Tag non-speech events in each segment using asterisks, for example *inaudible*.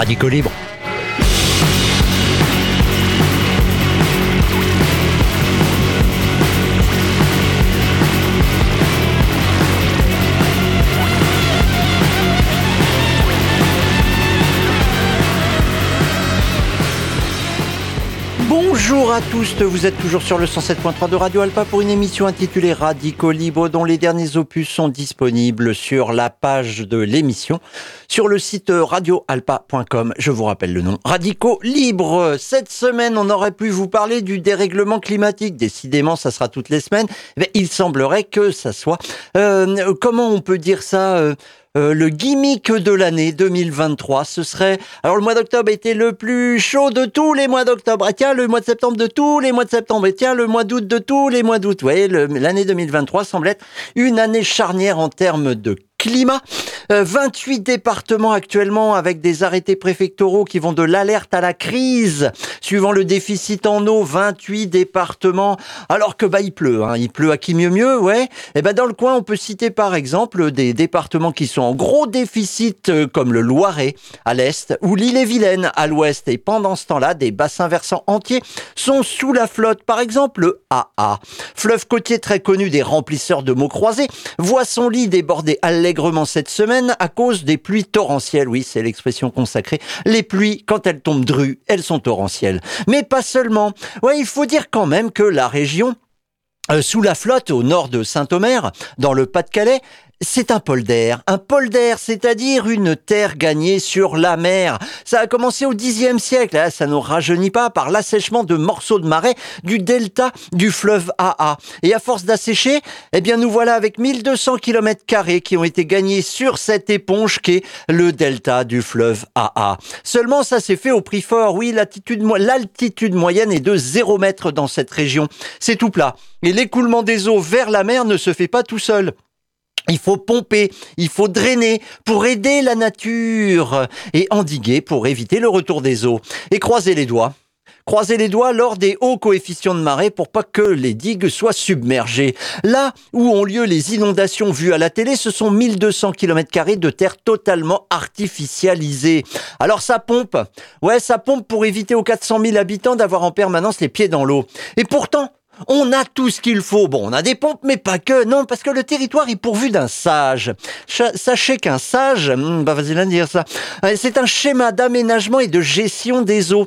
Radicaux Libre. Bonjour à tous, vous êtes toujours sur le 107.3 de Radio Alpa pour une émission intitulée Radicaux Libre dont les derniers opus sont disponibles sur la page de l'émission sur le site radioalpa.com. Je vous rappelle le nom. Radicaux Libre. Cette semaine, on aurait pu vous parler du dérèglement climatique. Décidément, ça sera toutes les semaines. Mais il semblerait que ça soit, euh, comment on peut dire ça, euh, euh, le gimmick de l'année 2023, ce serait... Alors le mois d'octobre était le plus chaud de tous les mois d'octobre. Et tiens, le mois de septembre de tous les mois de septembre. Et tiens, le mois d'août de tous les mois d'août. Vous voyez, l'année 2023 semble être une année charnière en termes de climat. 28 euh, départements actuellement avec des arrêtés préfectoraux qui vont de l'alerte à la crise, suivant le déficit en eau. 28 départements, alors que bah il pleut, hein. il pleut à qui mieux mieux, ouais. Et eh ben dans le coin, on peut citer par exemple des départements qui sont en gros déficit, euh, comme le Loiret à l'est ou l'île-et-Vilaine à l'ouest. Et pendant ce temps-là, des bassins versants entiers sont sous la flotte. Par exemple, le AA, fleuve côtier très connu des remplisseurs de mots croisés, voit son lit déborder à allègrement cette semaine à cause des pluies torrentielles. Oui, c'est l'expression consacrée. Les pluies, quand elles tombent drues, elles sont torrentielles. Mais pas seulement. Ouais, il faut dire quand même que la région euh, sous la flotte au nord de Saint-Omer, dans le Pas-de-Calais, c'est un polder. Un polder, c'est-à-dire une terre gagnée sur la mer. Ça a commencé au Xe siècle, hein, ça ne rajeunit pas, par l'assèchement de morceaux de marais du delta du fleuve AA. Et à force d'assécher, eh bien nous voilà avec 1200 km qui ont été gagnés sur cette éponge qu'est le delta du fleuve AA. Seulement, ça s'est fait au prix fort. Oui, l'altitude moyenne est de 0 mètre dans cette région. C'est tout plat. Et l'écoulement des eaux vers la mer ne se fait pas tout seul. Il faut pomper, il faut drainer pour aider la nature et endiguer pour éviter le retour des eaux. Et croiser les doigts. Croiser les doigts lors des hauts coefficients de marée pour pas que les digues soient submergées. Là où ont lieu les inondations vues à la télé, ce sont 1200 km de terre totalement artificialisée. Alors ça pompe. Ouais, ça pompe pour éviter aux 400 000 habitants d'avoir en permanence les pieds dans l'eau. Et pourtant, on a tout ce qu'il faut. Bon, on a des pompes, mais pas que. Non, parce que le territoire est pourvu d'un sage. Sachez qu'un sage, hmm, bah vas-y dire ça, euh, c'est un schéma d'aménagement et de gestion des eaux.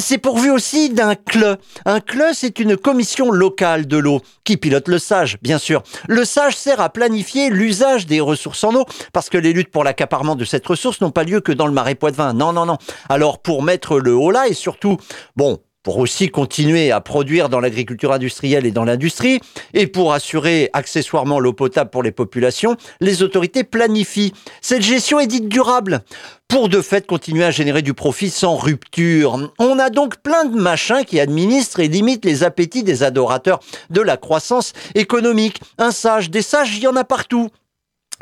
C'est pourvu aussi d'un CLE. Un CLE, c'est une commission locale de l'eau qui pilote le sage, bien sûr. Le sage sert à planifier l'usage des ressources en eau, parce que les luttes pour l'accaparement de cette ressource n'ont pas lieu que dans le marais Poitevin. Non, non, non. Alors, pour mettre le haut là, et surtout, bon, pour aussi continuer à produire dans l'agriculture industrielle et dans l'industrie, et pour assurer accessoirement l'eau potable pour les populations, les autorités planifient. Cette gestion est dite durable pour de fait continuer à générer du profit sans rupture. On a donc plein de machins qui administrent et limitent les appétits des adorateurs de la croissance économique. Un sage, des sages, il y en a partout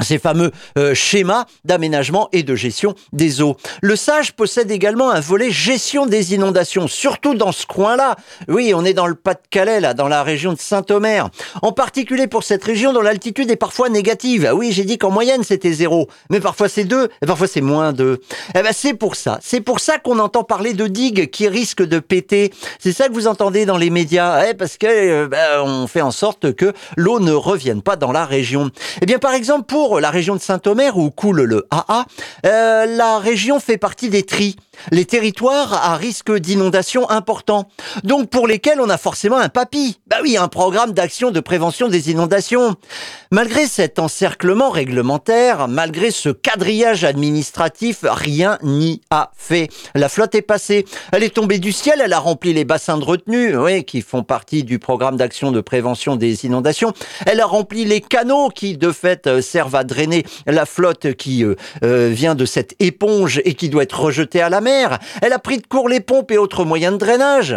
ces fameux euh, schémas d'aménagement et de gestion des eaux. Le SAGE possède également un volet gestion des inondations, surtout dans ce coin-là. Oui, on est dans le Pas-de-Calais, là, dans la région de Saint-Omer. En particulier pour cette région dont l'altitude est parfois négative. Ah oui, j'ai dit qu'en moyenne c'était zéro, mais parfois c'est deux, et parfois c'est moins deux. Eh ben c'est pour ça, c'est pour ça qu'on entend parler de digues qui risquent de péter. C'est ça que vous entendez dans les médias, eh, parce que euh, ben, on fait en sorte que l'eau ne revienne pas dans la région. Eh bien, par exemple, pour la région de Saint-Omer où coule le AA, euh, la région fait partie des TRI, les territoires à risque d'inondation important, donc pour lesquels on a forcément un papy. Bah oui, un programme d'action de prévention des inondations. Malgré cet encerclement réglementaire, malgré ce quadrillage administratif, rien n'y a fait. La flotte est passée, elle est tombée du ciel, elle a rempli les bassins de retenue, oui, qui font partie du programme d'action de prévention des inondations. Elle a rempli les canaux qui, de fait, euh, servent à drainer la flotte qui euh, euh, vient de cette éponge et qui doit être rejetée à la Elle a pris de court les pompes et autres moyens de drainage.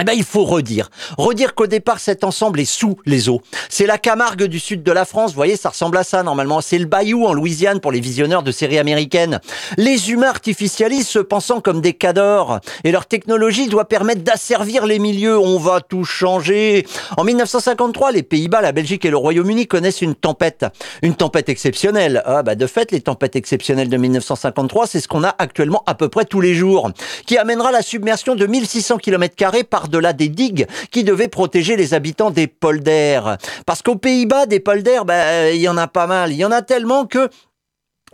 Eh ben, il faut redire. Redire qu'au départ, cet ensemble est sous les eaux. C'est la Camargue du sud de la France. Vous voyez, ça ressemble à ça, normalement. C'est le Bayou en Louisiane pour les visionneurs de séries américaines. Les humains artificialisent se pensant comme des cadors. Et leur technologie doit permettre d'asservir les milieux. On va tout changer. En 1953, les Pays-Bas, la Belgique et le Royaume-Uni connaissent une tempête. Une tempête exceptionnelle. Ah, bah, de fait, les tempêtes exceptionnelles de 1953, c'est ce qu'on a actuellement à peu près tous les jours. Qui amènera la submersion de 1600 km par par-delà des digues qui devaient protéger les habitants des polders. Parce qu'aux Pays-Bas, des polders, ben, il y en a pas mal. Il y en a tellement que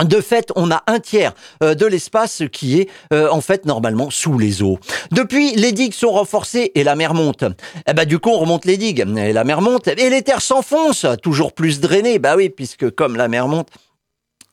de fait, on a un tiers euh, de l'espace qui est euh, en fait normalement sous les eaux. Depuis, les digues sont renforcées et la mer monte. Eh ben du coup, on remonte les digues et la mer monte et les terres s'enfoncent, toujours plus drainées. Bah oui, puisque comme la mer monte,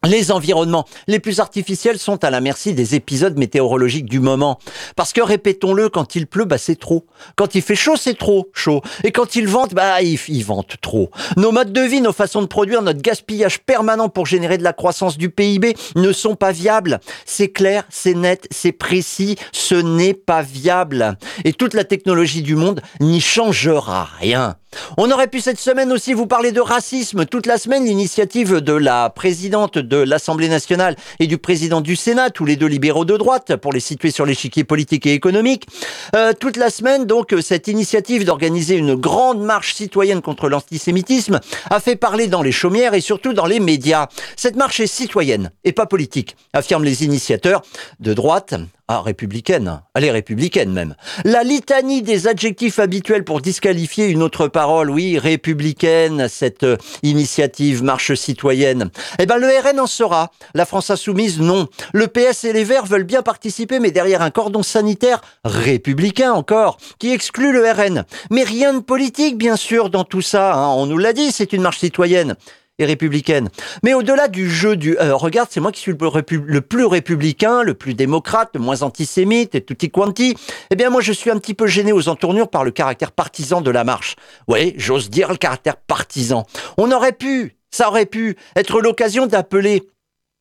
les environnements les plus artificiels sont à la merci des épisodes météorologiques du moment. Parce que, répétons-le, quand il pleut, bah, c'est trop. Quand il fait chaud, c'est trop chaud. Et quand il vente, bah, il, il, vente trop. Nos modes de vie, nos façons de produire, notre gaspillage permanent pour générer de la croissance du PIB ne sont pas viables. C'est clair, c'est net, c'est précis, ce n'est pas viable. Et toute la technologie du monde n'y changera rien. On aurait pu cette semaine aussi vous parler de racisme. Toute la semaine, l'initiative de la présidente de l'Assemblée nationale et du président du Sénat, tous les deux libéraux de droite, pour les situer sur l'échiquier politique et économique. Euh, toute la semaine, donc, cette initiative d'organiser une grande marche citoyenne contre l'antisémitisme a fait parler dans les chaumières et surtout dans les médias. Cette marche est citoyenne et pas politique, affirment les initiateurs de droite ah, républicaine. Elle est républicaine même. La litanie des adjectifs habituels pour disqualifier une autre parole, oui, républicaine, cette euh, initiative marche citoyenne. Eh ben, le RN en sera. La France insoumise, non. Le PS et les Verts veulent bien participer, mais derrière un cordon sanitaire républicain encore, qui exclut le RN. Mais rien de politique, bien sûr, dans tout ça. Hein. On nous l'a dit, c'est une marche citoyenne et républicaine. Mais au-delà du jeu du euh, regarde, c'est moi qui suis le, plus républicain, le plus démocrate, le moins antisémite et tutti quanti. Eh bien, moi, je suis un petit peu gêné aux entournures par le caractère partisan de la marche. Oui, j'ose dire le caractère partisan. On aurait pu, ça aurait pu être l'occasion d'appeler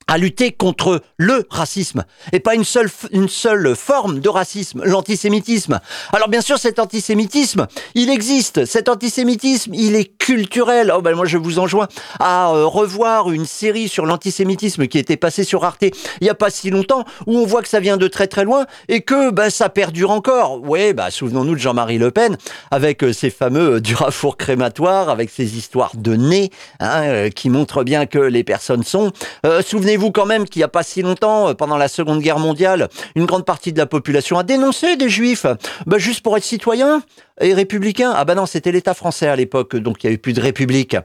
à lutter contre le racisme et pas une seule une seule forme de racisme, l'antisémitisme. Alors bien sûr cet antisémitisme, il existe. Cet antisémitisme, il est culturel. Oh ben moi je vous enjoins à euh, revoir une série sur l'antisémitisme qui était passée sur Arte il y a pas si longtemps où on voit que ça vient de très très loin et que ben ça perdure encore. Ouais, bah souvenons-nous de Jean-Marie Le Pen avec euh, ses fameux euh, durafour crématoires avec ses histoires de nez hein, qui montrent bien que les personnes sont souvenez Souvenez-vous quand même qu'il n'y a pas si longtemps, euh, pendant la Seconde Guerre mondiale, une grande partie de la population a dénoncé des juifs, bah, juste pour être citoyen et républicain. Ah bah non, c'était l'État français à l'époque, donc il n'y avait plus de république.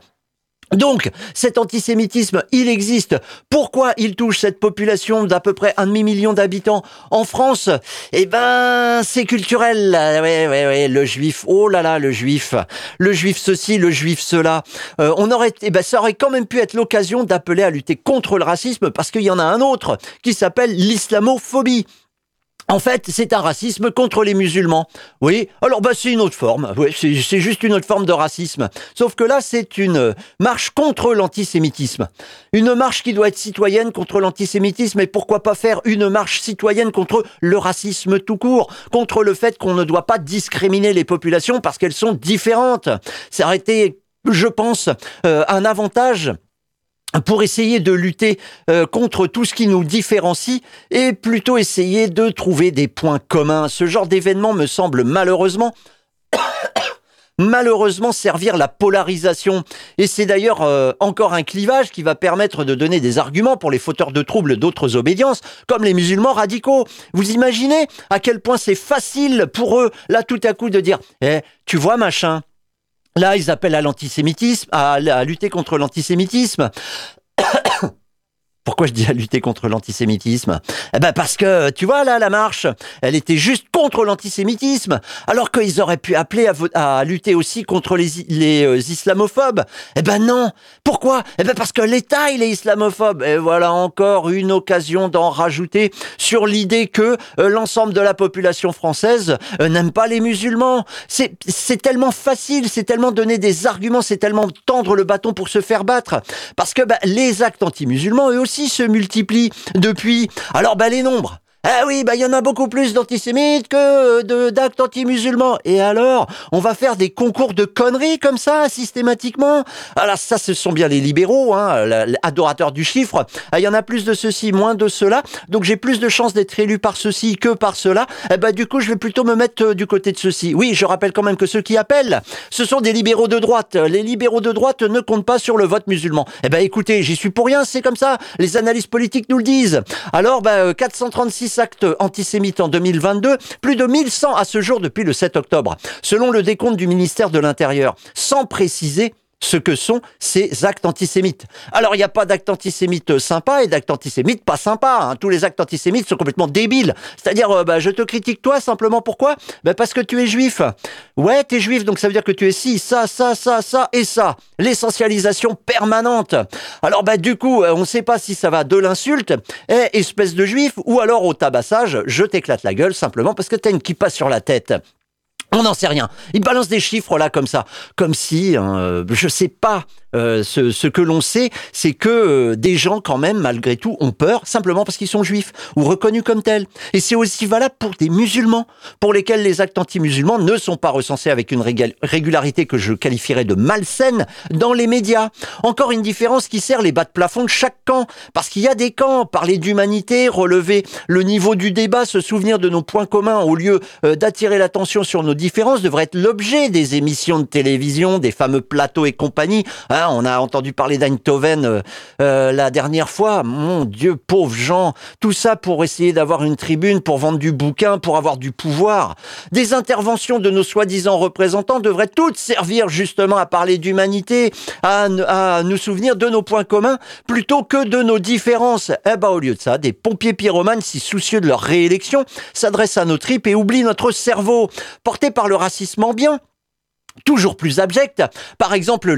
Donc, cet antisémitisme, il existe. Pourquoi il touche cette population d'à peu près un demi-million d'habitants en France? Eh ben, c'est culturel. Ouais, ouais, ouais, le juif. Oh là là, le juif. Le juif ceci, le juif cela. Euh, on aurait, eh ben, ça aurait quand même pu être l'occasion d'appeler à lutter contre le racisme parce qu'il y en a un autre qui s'appelle l'islamophobie. En fait, c'est un racisme contre les musulmans. Oui, alors bah c'est une autre forme. Oui, c'est juste une autre forme de racisme. Sauf que là, c'est une marche contre l'antisémitisme. Une marche qui doit être citoyenne contre l'antisémitisme et pourquoi pas faire une marche citoyenne contre le racisme tout court, contre le fait qu'on ne doit pas discriminer les populations parce qu'elles sont différentes. Ça aurait été, je pense, euh, un avantage pour essayer de lutter euh, contre tout ce qui nous différencie et plutôt essayer de trouver des points communs. Ce genre d'événement me semble malheureusement *coughs* malheureusement servir la polarisation. Et c'est d'ailleurs euh, encore un clivage qui va permettre de donner des arguments pour les fauteurs de troubles d'autres obédiences, comme les musulmans radicaux. Vous imaginez à quel point c'est facile pour eux, là tout à coup, de dire, eh, tu vois machin, Là, ils appellent à l'antisémitisme, à, lutter contre l'antisémitisme. Pourquoi je dis à lutter contre l'antisémitisme? Eh ben parce que, tu vois, là, la marche, elle était juste contre l'antisémitisme, alors qu'ils auraient pu appeler à, lutter aussi contre les, euh, islamophobes. Eh ben non Pourquoi? Eh ben parce que l'État, il est islamophobe. Et voilà encore une occasion d'en rajouter sur l'idée que euh, l'ensemble de la population française euh, n'aime pas les musulmans. C'est tellement facile, c'est tellement donner des arguments, c'est tellement tendre le bâton pour se faire battre. Parce que ben, les actes anti-musulmans, eux aussi, se multiplient depuis. Alors, bah, les nombres. Ah oui, bah il y en a beaucoup plus d'antisémites que de d'actes anti-musulmans. Et alors, on va faire des concours de conneries comme ça systématiquement? Alors ça, ce sont bien les libéraux, hein, adorateurs du chiffre. Ah, il y en a plus de ceci, moins de cela. Donc j'ai plus de chances d'être élu par ceci que par cela. Eh bah du coup, je vais plutôt me mettre euh, du côté de ceci. Oui, je rappelle quand même que ceux qui appellent, ce sont des libéraux de droite. Les libéraux de droite ne comptent pas sur le vote musulman. Eh ben écoutez, j'y suis pour rien, c'est comme ça. Les analyses politiques nous le disent. Alors, bah, 436 actes antisémites en 2022, plus de 1100 à ce jour depuis le 7 octobre, selon le décompte du ministère de l'Intérieur, sans préciser ce que sont ces actes antisémites. Alors, il n'y a pas d'actes antisémites sympas et d'actes antisémites pas sympas. Hein. Tous les actes antisémites sont complètement débiles. C'est-à-dire, euh, bah, je te critique toi simplement pourquoi? Bah, Parce que tu es juif. Ouais, tu es juif, donc ça veut dire que tu es ci, ça, ça, ça, ça et ça. L'essentialisation permanente. Alors, bah, du coup, euh, on ne sait pas si ça va de l'insulte, eh, espèce de juif, ou alors au tabassage, je t'éclate la gueule simplement parce que t'as une kippa sur la tête. On n'en sait rien. Il balance des chiffres là comme ça, comme si, hein, euh, je sais pas euh, ce, ce, que l'on sait, c'est que euh, des gens, quand même, malgré tout, ont peur simplement parce qu'ils sont juifs ou reconnus comme tels. Et c'est aussi valable pour des musulmans, pour lesquels les actes anti-musulmans ne sont pas recensés avec une régularité que je qualifierais de malsaine dans les médias. Encore une différence qui sert les bas de plafond de chaque camp, parce qu'il y a des camps. Parler d'humanité, relever le niveau du débat, se souvenir de nos points communs au lieu euh, d'attirer l'attention sur nos différences devrait être l'objet des émissions de télévision, des fameux plateaux et compagnie. Hein, on a entendu parler d'Eindhoven euh, euh, la dernière fois. Mon Dieu, pauvres gens. Tout ça pour essayer d'avoir une tribune, pour vendre du bouquin, pour avoir du pouvoir. Des interventions de nos soi-disant représentants devraient toutes servir justement à parler d'humanité, à, à, nous souvenir de nos points communs, plutôt que de nos différences. Eh ben, au lieu de ça, des pompiers pyromanes si soucieux de leur réélection s'adressent à nos tripes et oublient notre cerveau, porté par le racisme ambiant toujours plus abject. Par exemple,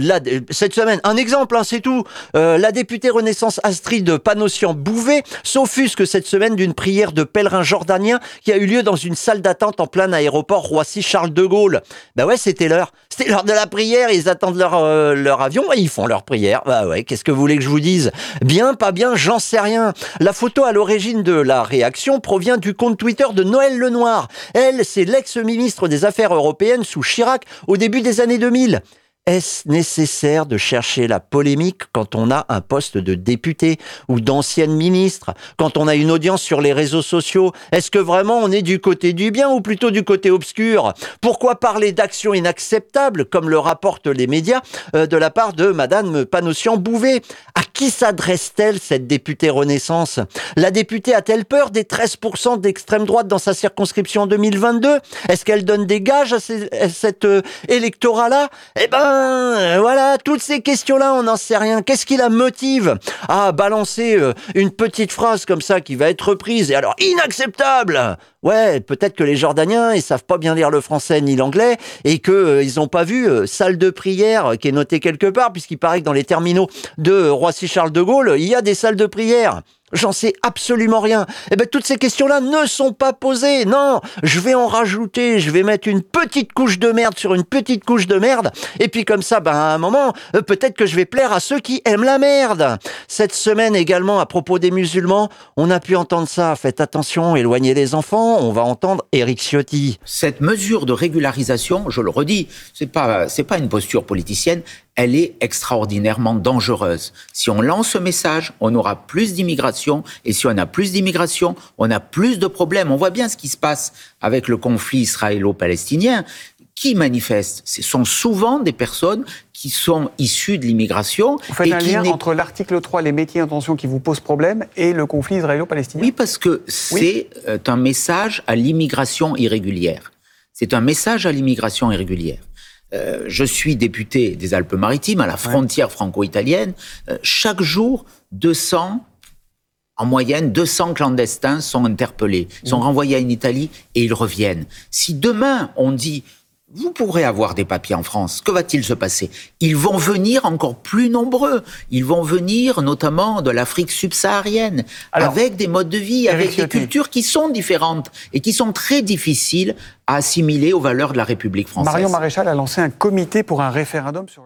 cette semaine, un exemple, hein, c'est tout. Euh, la députée Renaissance Astrid Panossian-Bouvet s'offusque cette semaine d'une prière de pèlerins jordaniens qui a eu lieu dans une salle d'attente en plein aéroport Roissy-Charles de Gaulle. Bah ouais, c'était l'heure. C'était l'heure de la prière, ils attendent leur, euh, leur avion et ils font leur prière. Bah ouais, qu'est-ce que vous voulez que je vous dise? Bien, pas bien, j'en sais rien. La photo à l'origine de la réaction provient du compte Twitter de Noël Lenoir. Elle, c'est l'ex-ministre des Affaires européennes sous Chirac au début des années 2000. Est-ce nécessaire de chercher la polémique quand on a un poste de député ou d'ancienne ministre, quand on a une audience sur les réseaux sociaux? Est-ce que vraiment on est du côté du bien ou plutôt du côté obscur? Pourquoi parler d'actions inacceptables, comme le rapportent les médias, euh, de la part de Madame Panossian-Bouvet À qui s'adresse-t-elle, cette députée Renaissance? La députée a-t-elle peur des 13% d'extrême droite dans sa circonscription en 2022 Est-ce qu'elle donne des gages à, cet euh, électorat-là? Eh ben, euh, voilà, toutes ces questions-là, on n'en sait rien. Qu'est-ce qui la motive à balancer euh, une petite phrase comme ça qui va être reprise Et alors, inacceptable? Ouais, peut-être que les Jordaniens, ils savent pas bien lire le français ni l'anglais et que euh, ils pas vu salle de prière qui est notée quelque part puisqu'il paraît que dans les terminaux de Roissy-Charles de Gaulle, il y a des salles de prière. J'en sais absolument rien. Eh ben, toutes ces questions-là ne sont pas posées. Non, je vais en rajouter, je vais mettre une petite couche de merde sur une petite couche de merde. Et puis comme ça, ben, à un moment, euh, peut-être que je vais plaire à ceux qui aiment la merde. Cette semaine également, à propos des musulmans, on a pu entendre ça. Faites attention, éloignez les enfants. On va entendre Eric Ciotti. Cette mesure de régularisation, je le redis, c'est pas, c'est pas une posture politicienne elle est extraordinairement dangereuse. Si on lance ce message, on aura plus d'immigration, et si on a plus d'immigration, on a plus de problèmes. On voit bien ce qui se passe avec le conflit israélo-palestinien. Qui manifeste Ce sont souvent des personnes qui sont issues de l'immigration. Vous faites un lien entre l'article 3, les métiers intention qui vous posent problème, et le conflit israélo-palestinien Oui, parce que c'est euh, un message à l'immigration irrégulière. C'est un message à l'immigration irrégulière. Euh, je suis député des Alpes-Maritimes, à la frontière franco-italienne. Euh, chaque jour, 200, en moyenne, 200 clandestins sont interpellés, sont mmh. renvoyés en Italie et ils reviennent. Si demain on dit vous pourrez avoir des papiers en France. Que va-t-il se passer? Ils vont venir encore plus nombreux. Ils vont venir notamment de l'Afrique subsaharienne, avec des modes de vie, avec des cultures qui sont différentes et qui sont très difficiles à assimiler aux valeurs de la République française. Marion Maréchal a lancé un comité pour un référendum sur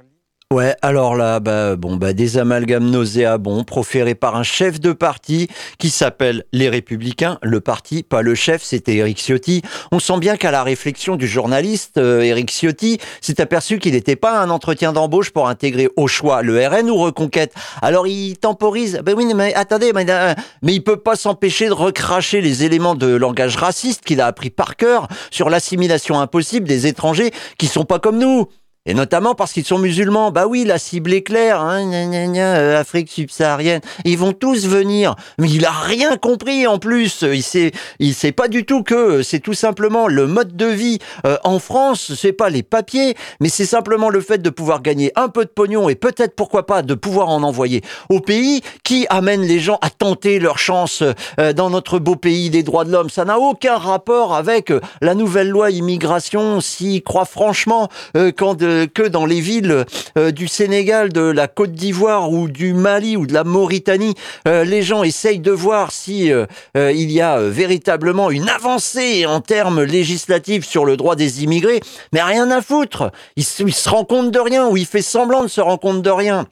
Ouais, alors là, bah, bon, bah, des amalgames nauséabonds proférés par un chef de parti qui s'appelle Les Républicains. Le parti, pas le chef, c'était Eric Ciotti. On sent bien qu'à la réflexion du journaliste, euh, Eric Ciotti s'est aperçu qu'il n'était pas un entretien d'embauche pour intégrer au choix le RN ou Reconquête. Alors il temporise. Ben oui, mais attendez, mais, euh, mais il peut pas s'empêcher de recracher les éléments de langage raciste qu'il a appris par cœur sur l'assimilation impossible des étrangers qui sont pas comme nous. Et notamment parce qu'ils sont musulmans. Bah oui, la cible est claire, hein, gna, gna, gna, euh, Afrique subsaharienne. Ils vont tous venir. Mais il a rien compris en plus. Il sait, il sait pas du tout que c'est tout simplement le mode de vie euh, en France. C'est pas les papiers, mais c'est simplement le fait de pouvoir gagner un peu de pognon et peut-être pourquoi pas de pouvoir en envoyer au pays qui amène les gens à tenter leur chance euh, dans notre beau pays des droits de l'homme. Ça n'a aucun rapport avec euh, la nouvelle loi immigration. S'y croit franchement euh, quand de que dans les villes euh, du Sénégal, de la Côte d'Ivoire ou du Mali ou de la Mauritanie, euh, les gens essayent de voir si euh, il y a véritablement une avancée en termes législatifs sur le droit des immigrés, mais rien à foutre. Il, se- rend compte de rien ou il fait semblant de se rendre compte de rien.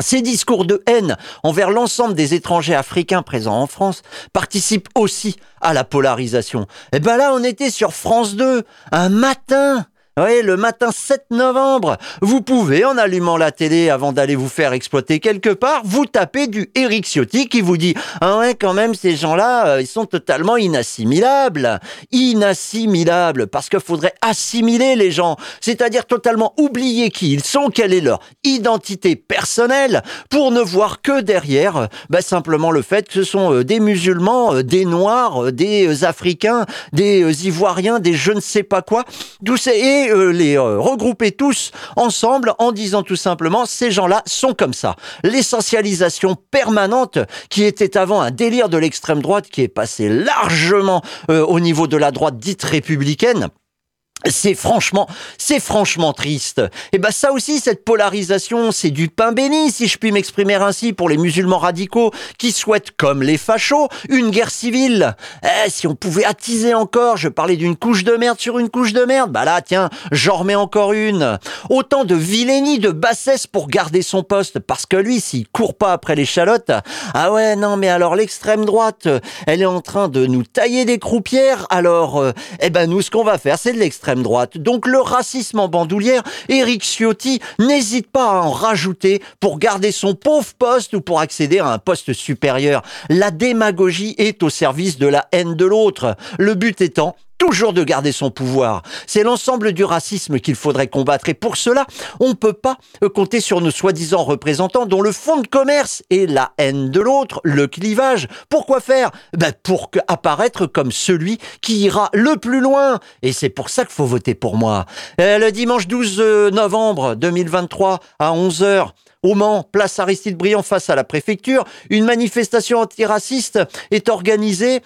Ces discours de haine envers l'ensemble des étrangers africains présents en France participent aussi à la polarisation. Et ben là, on était sur France 2, un matin. Oui, le matin 7 novembre, vous pouvez, en allumant la télé avant d'aller vous faire exploiter quelque part, vous tapez du Eric Ciotti qui vous dit « Ah ouais, quand même, ces gens-là, euh, ils sont totalement inassimilables. » Inassimilables, parce qu'il faudrait assimiler les gens, c'est-à-dire totalement oublier qui ils sont, quelle est leur identité personnelle, pour ne voir que derrière, euh, bah, simplement le fait que ce sont euh, des musulmans, des noirs, des africains, des ivoiriens, des je ne sais pas quoi, tous ces- euh, les euh, regrouper tous ensemble en disant tout simplement ces gens-là sont comme ça. L'essentialisation permanente qui était avant un délire de l'extrême droite qui est passé largement euh, au niveau de la droite dite républicaine. C'est franchement, c'est franchement triste. Et ben ça aussi, cette polarisation, c'est du pain béni, si je puis m'exprimer ainsi, pour les musulmans radicaux qui souhaitent, comme les fachos, une guerre civile. Eh, si on pouvait attiser encore, je parlais d'une couche de merde sur une couche de merde, bah là, tiens, j'en remets encore une. Autant de vilainie, de bassesse pour garder son poste, parce que lui, s'il court pas après l'échalote, ah ouais, non, mais alors l'extrême droite, elle est en train de nous tailler des croupières, alors, euh, eh ben nous, ce qu'on va faire, c'est de l'extrême Donc le racisme en bandoulière, Éric Ciotti n'hésite pas à en rajouter pour garder son pauvre poste ou pour accéder à un poste supérieur. La démagogie est au service de la haine de l'autre. Le but étant toujours de garder son pouvoir. C'est l'ensemble du racisme qu'il faudrait combattre. Et pour cela, on ne peut pas euh, compter sur nos soi-disant représentants dont le fond de commerce est la haine de l'autre, le clivage. Pourquoi faire? Ben Pour apparaître comme celui qui ira le plus loin. Et c'est pour ça qu'il faut voter pour moi. Euh, le dimanche 12 euh, novembre 2023 à 11h, au Mans, place Aristide Briand face à la préfecture, une manifestation antiraciste est organisée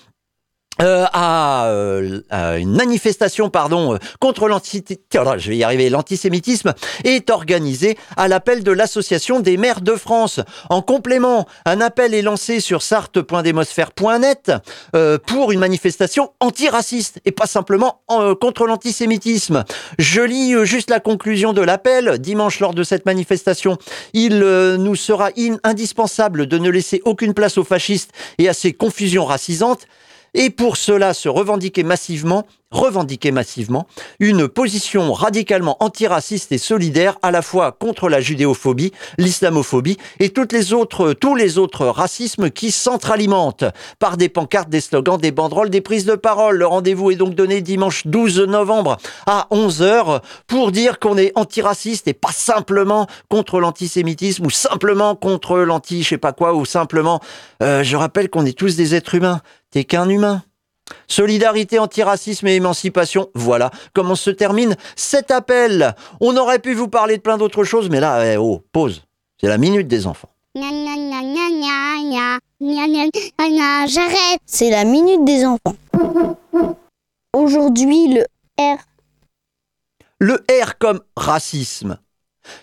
euh, à, euh, une manifestation pardon euh, contre l'antisémitisme est organisée à l'appel de l'association des maires de France. En complément, un appel est lancé sur sarthe.demosphère.net euh, pour une manifestation antiraciste et pas simplement euh, contre l'antisémitisme. Je lis euh, juste la conclusion de l'appel dimanche lors de cette manifestation. Il nous sera in- indispensable de ne laisser aucune place aux fascistes et à ces confusions racisantes et pour cela se revendiquer massivement, revendiquer massivement une position radicalement antiraciste et solidaire à la fois contre la judéophobie, l'islamophobie et toutes les autres, tous les autres racismes qui s'entralimentent par des pancartes, des slogans, des banderoles, des prises de parole. Le rendez-vous est donc donné dimanche 12 novembre à 11h pour dire qu'on est antiraciste et pas simplement contre l'antisémitisme ou simplement contre l'anti je sais pas quoi ou simplement euh, je rappelle qu'on est tous des êtres humains. T'es qu'un humain. Solidarité, antiracisme et émancipation, voilà comment se termine cet appel. On aurait pu vous parler de plein d'autres choses, mais là, eh, oh, pause. C'est la minute des enfants. J'arrête. C'est la minute des enfants. Aujourd'hui, le R. Le R comme racisme.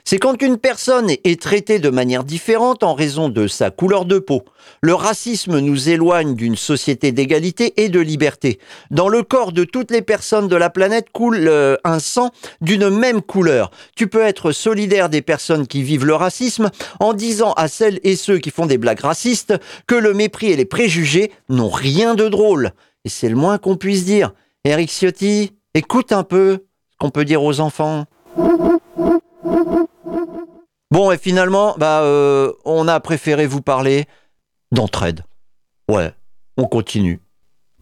C'est quand une personne est traitée de manière différente en raison de sa couleur de peau. Le racisme nous éloigne d'une société d'égalité et de liberté. Dans le corps de toutes les personnes de la planète coule euh, un sang d'une même couleur. Tu peux être solidaire des personnes qui vivent le racisme en disant à celles et ceux qui font des blagues racistes que le mépris et les préjugés n'ont rien de drôle. Et c'est le moins qu'on puisse dire. Eric Ciotti, écoute un peu ce qu'on peut dire aux enfants. Bon, et finalement, bah, euh, on a préféré vous parler d'entraide. Ouais, on continue.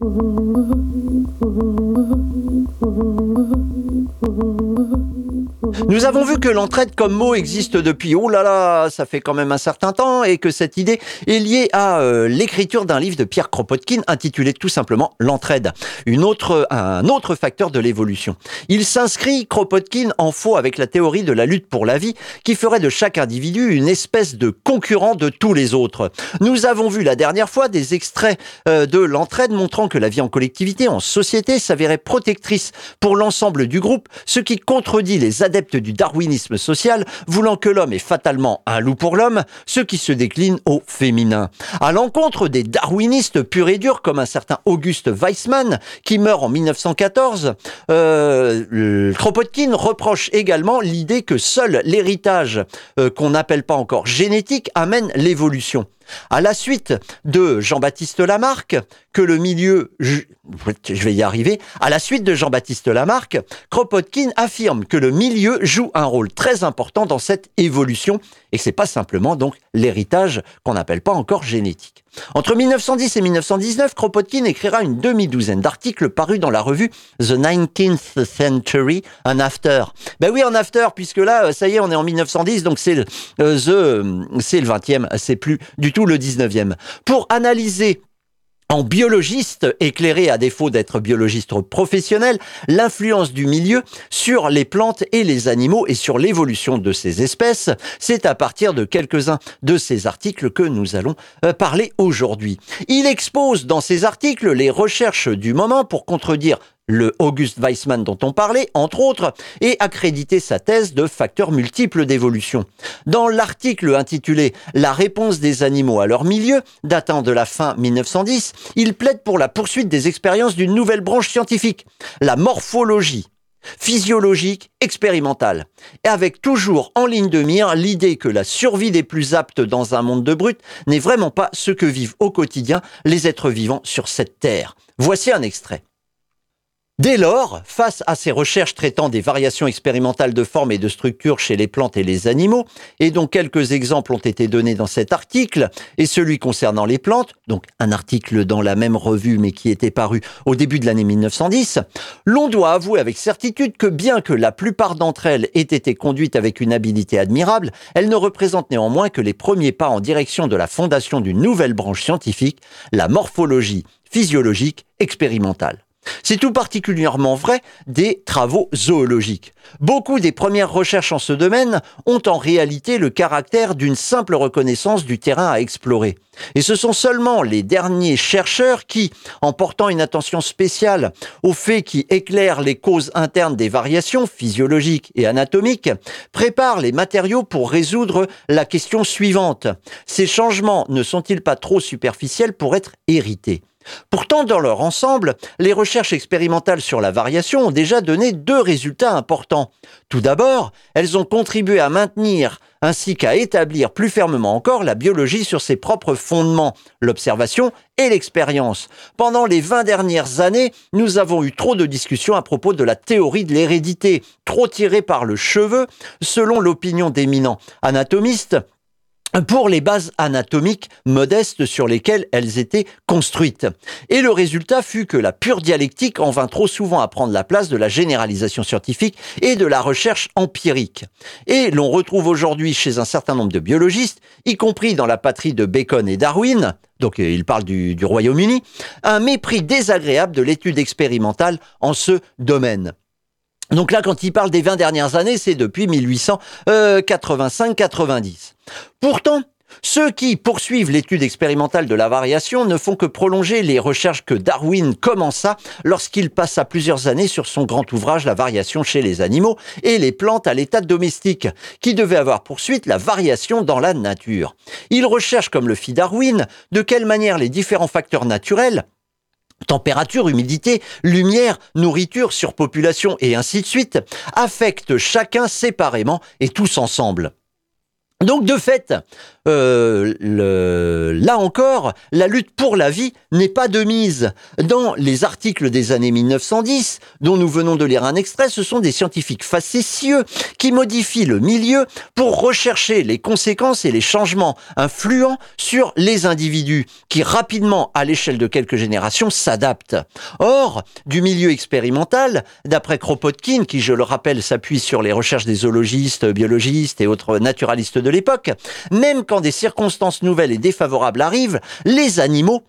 *laughs* Nous avons vu que l'entraide comme mot existe depuis, oh là là, ça fait quand même un certain temps, et que cette idée est liée à euh, l'écriture d'un livre de Pierre Kropotkin intitulé tout simplement L'entraide, un autre facteur de l'évolution. Il s'inscrit, Kropotkin, en faux avec la théorie de la lutte pour la vie, qui ferait de chaque individu une espèce de concurrent de tous les autres. Nous avons vu la dernière fois des extraits euh, de l'entraide montrant que la vie en collectivité, en société, s'avérait protectrice pour l'ensemble du groupe, ce qui contredit les adeptes du darwinisme social, voulant que l'homme est fatalement un loup pour l'homme, ce qui se décline au féminin. À l'encontre des darwinistes purs et durs, comme un certain Auguste Weissmann, qui meurt en 1914, euh, Kropotkin reproche également l'idée que seul l'héritage, euh, qu'on n'appelle pas encore génétique, amène l'évolution. À la suite de Jean-Baptiste Lamarck, que le milieu, je vais y arriver, à la suite de Jean-Baptiste Lamarck, Kropotkin affirme que le milieu joue un rôle très important dans cette évolution et que c'est pas simplement donc l'héritage qu'on n'appelle pas encore génétique. Entre 1910 et 1919, Kropotkin écrira une demi-douzaine d'articles parus dans la revue The 19th Century, un after. Ben oui, un after, puisque là, ça y est, on est en 1910, donc c'est le, euh, the, c'est le 20e, c'est plus du tout le 19e. Pour analyser en biologiste, éclairé à défaut d'être biologiste professionnel, l'influence du milieu sur les plantes et les animaux et sur l'évolution de ces espèces, c'est à partir de quelques-uns de ces articles que nous allons euh, parler aujourd'hui. Il expose dans ces articles les recherches du moment pour contredire le August Weissmann dont on parlait, entre autres, et accréditer sa thèse de facteurs multiples d'évolution. Dans l'article intitulé La réponse des animaux à leur milieu, datant de la fin 1910, il plaide pour la poursuite des expériences d'une nouvelle branche scientifique, la morphologie physiologique, expérimentale, et avec toujours en ligne de mire l'idée que la survie des plus aptes dans un monde de brutes n'est vraiment pas ce que vivent au quotidien les êtres vivants sur cette terre. Voici un extrait. Dès lors, face à ces recherches traitant des variations expérimentales de forme et de structure chez les plantes et les animaux, et dont quelques exemples ont été donnés dans cet article, et celui concernant les plantes, donc un article dans la même revue mais qui était paru au début de l'année 1910, l'on doit avouer avec certitude que bien que la plupart d'entre elles aient été conduites avec une habileté admirable, elles ne représentent néanmoins que les premiers pas en direction de la fondation d'une nouvelle branche scientifique, la morphologie physiologique expérimentale. C'est tout particulièrement vrai des travaux zoologiques. Beaucoup des premières recherches en ce domaine ont en réalité le caractère d'une simple reconnaissance du terrain à explorer. Et ce sont seulement les derniers chercheurs qui, en portant une attention spéciale aux faits qui éclairent les causes internes des variations physiologiques et anatomiques, préparent les matériaux pour résoudre la question suivante. Ces changements ne sont-ils pas trop superficiels pour être hérités? Pourtant, dans leur ensemble, les recherches expérimentales sur la variation ont déjà donné deux résultats importants. Tout d'abord, elles ont contribué à maintenir ainsi qu'à établir plus fermement encore la biologie sur ses propres fondements, l'observation et l'expérience. Pendant les 20 dernières années, nous avons eu trop de discussions à propos de la théorie de l'hérédité, trop tirée par le cheveu, selon l'opinion d'éminents anatomistes, pour les bases anatomiques modestes sur lesquelles elles étaient construites. Et le résultat fut que la pure dialectique en vint trop souvent à prendre la place de la généralisation scientifique et de la recherche empirique. Et l'on retrouve aujourd'hui chez un certain nombre de biologistes, y compris dans la patrie de Bacon et Darwin, donc il parle du Royaume-Uni, un mépris désagréable de l'étude expérimentale en ce domaine. Donc là, quand il parle des 20 dernières années, c'est depuis 1885-90. Pourtant, Ceux qui poursuivent l'étude expérimentale de la variation ne font que prolonger les recherches que Darwin commença lorsqu'il passa plusieurs années sur son grand ouvrage La variation chez les animaux et les plantes à l'état domestique, qui devait avoir poursuite la variation dans la nature. Il recherche, comme le fit Darwin, de quelle manière les différents facteurs naturels température, humidité, lumière, nourriture, surpopulation et ainsi de suite, affectent chacun séparément et tous ensemble. Donc de fait, euh, là encore, la lutte pour la vie n'est pas de mise. Dans les articles des années 1910, dont nous venons de lire un extrait, ce sont des scientifiques facétieux qui modifient le milieu pour rechercher les conséquences et les changements influents sur les individus, qui rapidement, à l'échelle de quelques générations, s'adaptent. Or, du milieu expérimental, d'après Kropotkin, qui je le rappelle s'appuie sur les recherches des zoologistes, biologistes et autres naturalistes de l'époque, même des circonstances nouvelles et défavorables arrivent, les animaux,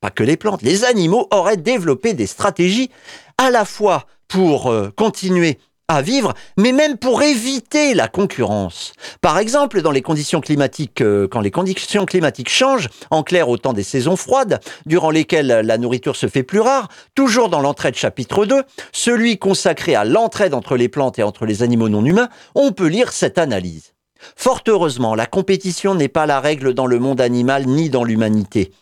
pas que les plantes, les animaux auraient développé des stratégies à la fois pour euh, continuer à vivre, mais même pour éviter la concurrence. Par exemple, dans les conditions climatiques, euh, quand les conditions climatiques changent, en clair au temps des saisons froides, durant lesquelles la nourriture se fait plus rare, toujours dans l'entraide chapitre 2, celui consacré à l'entraide entre les plantes et entre les animaux non humains, on peut lire cette analyse. Fort heureusement, la compétition n'est pas la règle dans le monde animal ni dans l'humanité.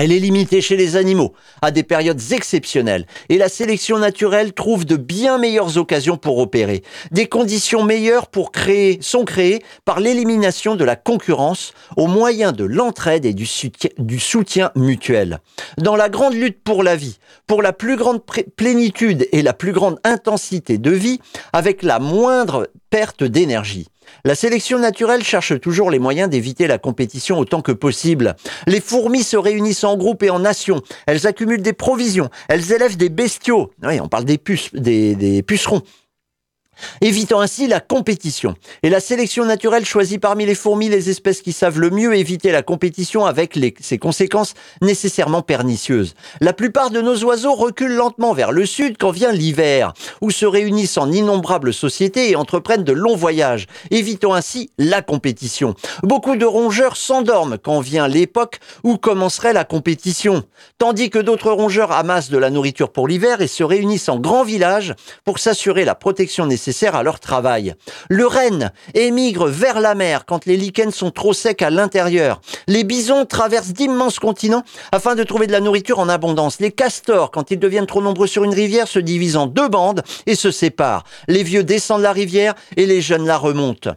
Elle est limitée chez les animaux, à des périodes exceptionnelles, et la sélection naturelle trouve de bien meilleures occasions pour opérer. Des conditions meilleures pour sont créées par l'élimination de la concurrence au moyen de l'entraide et du soutien, du soutien mutuel. Dans la grande lutte pour la vie, pour la plus grande plénitude et la plus grande intensité de vie, avec la moindre perte d'énergie. La sélection naturelle cherche toujours les moyens d'éviter la compétition autant que possible. Les fourmis se réunissent en groupe et en nations. Elles accumulent des provisions. Elles élèvent des bestiaux. Oui, on parle des, puces, des pucerons évitant ainsi la compétition. Et la sélection naturelle choisit parmi les fourmis les espèces qui savent le mieux éviter la compétition avec ses conséquences nécessairement pernicieuses. La plupart de nos oiseaux reculent lentement vers le sud quand vient l'hiver, où se réunissent en innombrables sociétés et entreprennent de longs voyages, évitant ainsi la compétition. Beaucoup de rongeurs s'endorment quand vient l'époque où commencerait la compétition, tandis que d'autres rongeurs amassent de la nourriture pour l'hiver et se réunissent en grands villages pour s'assurer la protection nécessaire à leur travail. Le renne émigre vers la mer quand les lichens sont trop secs à l'intérieur. Les bisons traversent d'immenses continents afin de trouver de la nourriture en abondance. Les castors, quand ils deviennent trop nombreux sur une rivière, se divisent en deux bandes et se séparent. Les vieux descendent la rivière et les jeunes la remontent.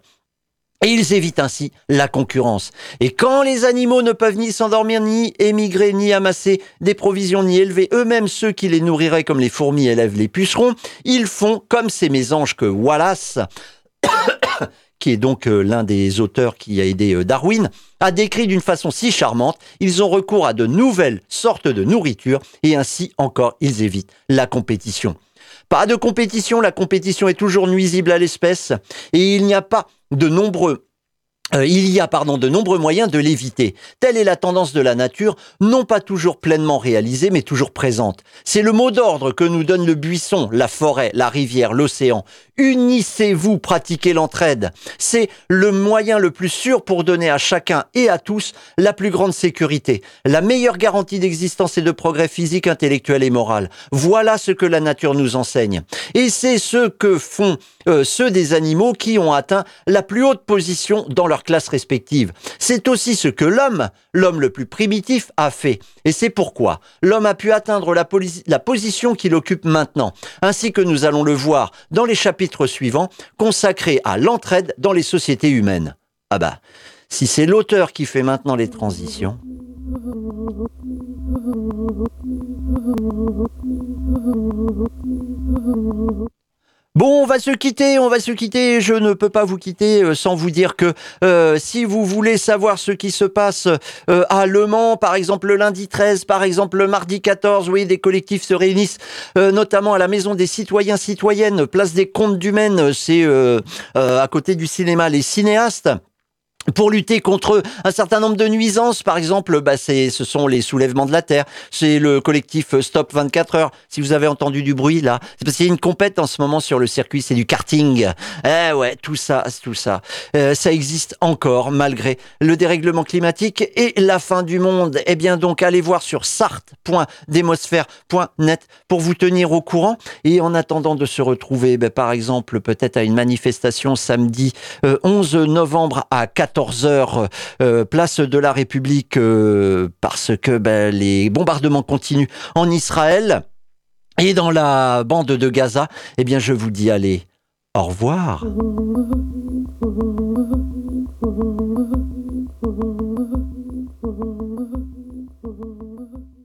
Et ils évitent ainsi la concurrence. Et quand les animaux ne peuvent ni s'endormir, ni émigrer, ni amasser des provisions, ni élever eux-mêmes ceux qui les nourriraient comme les fourmis élèvent les pucerons, ils font comme ces mésanges que Wallace, *coughs* qui est donc euh, l'un des auteurs qui a aidé euh, Darwin, a décrit d'une façon si charmante, ils ont recours à de nouvelles sortes de nourriture et ainsi encore ils évitent la compétition. Pas de compétition, la compétition est toujours nuisible à l'espèce et il n'y a pas de nombreux euh, il y a pardon de nombreux moyens de l'éviter. Telle est la tendance de la nature, non pas toujours pleinement réalisée, mais toujours présente. C'est le mot d'ordre que nous donne le buisson, la forêt, la rivière, l'océan. Unissez-vous, pratiquez l'entraide. C'est le moyen le plus sûr pour donner à chacun et à tous la plus grande sécurité, la meilleure garantie d'existence et de progrès physique, intellectuel et moral. Voilà ce que la nature nous enseigne. Et c'est ce que font euh, ceux des animaux qui ont atteint la plus haute position dans leur classe respective. C'est aussi ce que l'homme, l'homme le plus primitif, a fait. Et c'est pourquoi l'homme a pu atteindre la, la position qu'il occupe maintenant, ainsi que nous allons le voir dans les chapitres suivant, consacré à l'entraide dans les sociétés humaines. Ah bah, si c'est l'auteur qui fait maintenant les transitions. Bon, on va se quitter, on va se quitter. Je ne peux pas vous quitter euh, sans vous dire que euh, si vous voulez savoir ce qui se passe euh, à Le Mans, par exemple le lundi 13, par exemple le mardi 14, oui, des collectifs se réunissent, notamment à la Maison des citoyens citoyennes, place des Comptes du Maine, c'est à côté du cinéma Les Cinéastes. Pour lutter contre un certain nombre de nuisances. Par exemple, bah, ce sont les soulèvements de la terre. C'est le collectif Stop 24 heures. Si vous avez entendu du bruit là, c'est parce qu'il y a une compète en ce moment sur le circuit, c'est du karting. Eh ouais, tout ça, tout ça, euh, ça existe encore malgré le dérèglement climatique et la fin du monde. Eh bien donc, allez voir sur sart.demosphère.net pour vous tenir au courant. Et en attendant de se retrouver, bah, par exemple, peut-être à une manifestation samedi euh, 11 novembre à 14h, euh, place de la République, euh, parce que ben, les bombardements continuent en Israël et dans la bande de Gaza. Eh bien, je vous dis, allez, au revoir. *laughs*